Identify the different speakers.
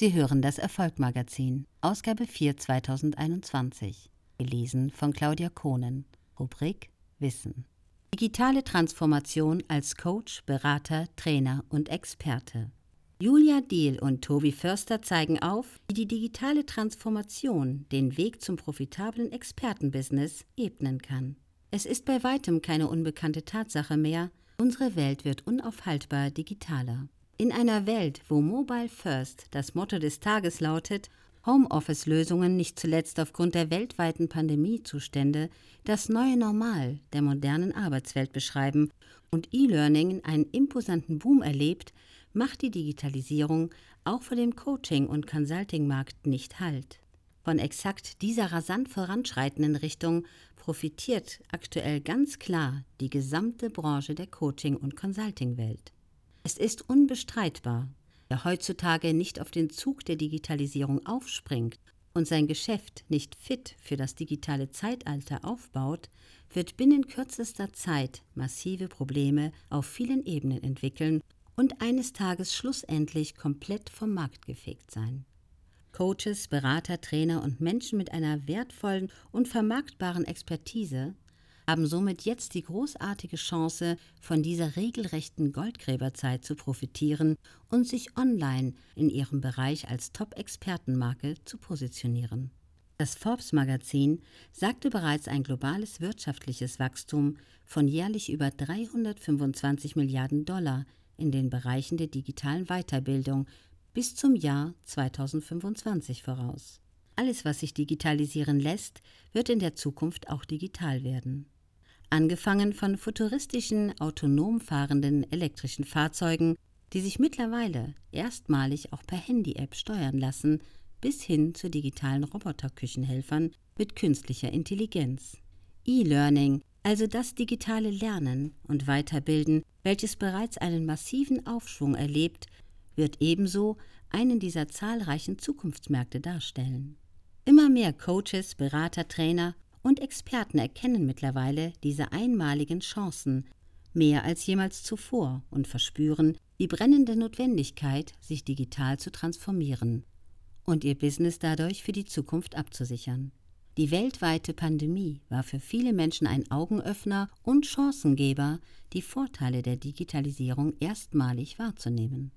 Speaker 1: Sie hören das Erfolgmagazin, Ausgabe 4 2021, gelesen von Claudia Kohnen, Rubrik Wissen. Digitale Transformation als Coach, Berater, Trainer und Experte. Julia Diehl und Tobi Förster zeigen auf, wie die digitale Transformation den Weg zum profitablen Expertenbusiness ebnen kann. Es ist bei weitem keine unbekannte Tatsache mehr, unsere Welt wird unaufhaltbar digitaler. In einer Welt, wo Mobile First das Motto des Tages lautet, Homeoffice-Lösungen nicht zuletzt aufgrund der weltweiten Pandemiezustände das neue Normal der modernen Arbeitswelt beschreiben und E-Learning einen imposanten Boom erlebt, macht die Digitalisierung auch vor dem Coaching- und Consulting-Markt nicht Halt. Von exakt dieser rasant voranschreitenden Richtung profitiert aktuell ganz klar die gesamte Branche der Coaching- und Consulting-Welt. Es ist unbestreitbar, wer heutzutage nicht auf den Zug der Digitalisierung aufspringt und sein Geschäft nicht fit für das digitale Zeitalter aufbaut, wird binnen kürzester Zeit massive Probleme auf vielen Ebenen entwickeln und eines Tages schlussendlich komplett vom Markt gefegt sein. Coaches, Berater, Trainer und Menschen mit einer wertvollen und vermarktbaren Expertise haben somit jetzt die großartige Chance, von dieser regelrechten Goldgräberzeit zu profitieren und sich online in ihrem Bereich als Top-Expertenmarke zu positionieren. Das Forbes-Magazin sagte bereits ein globales wirtschaftliches Wachstum von jährlich über 325 Milliarden Dollar in den Bereichen der digitalen Weiterbildung bis zum Jahr 2025 voraus. Alles, was sich digitalisieren lässt, wird in der Zukunft auch digital werden angefangen von futuristischen, autonom fahrenden elektrischen Fahrzeugen, die sich mittlerweile erstmalig auch per Handy-App steuern lassen, bis hin zu digitalen Roboterküchenhelfern mit künstlicher Intelligenz. E-Learning, also das digitale Lernen und Weiterbilden, welches bereits einen massiven Aufschwung erlebt, wird ebenso einen dieser zahlreichen Zukunftsmärkte darstellen. Immer mehr Coaches, Berater, Trainer und Experten erkennen mittlerweile diese einmaligen Chancen mehr als jemals zuvor und verspüren die brennende Notwendigkeit, sich digital zu transformieren und ihr Business dadurch für die Zukunft abzusichern. Die weltweite Pandemie war für viele Menschen ein Augenöffner und Chancengeber, die Vorteile der Digitalisierung erstmalig wahrzunehmen.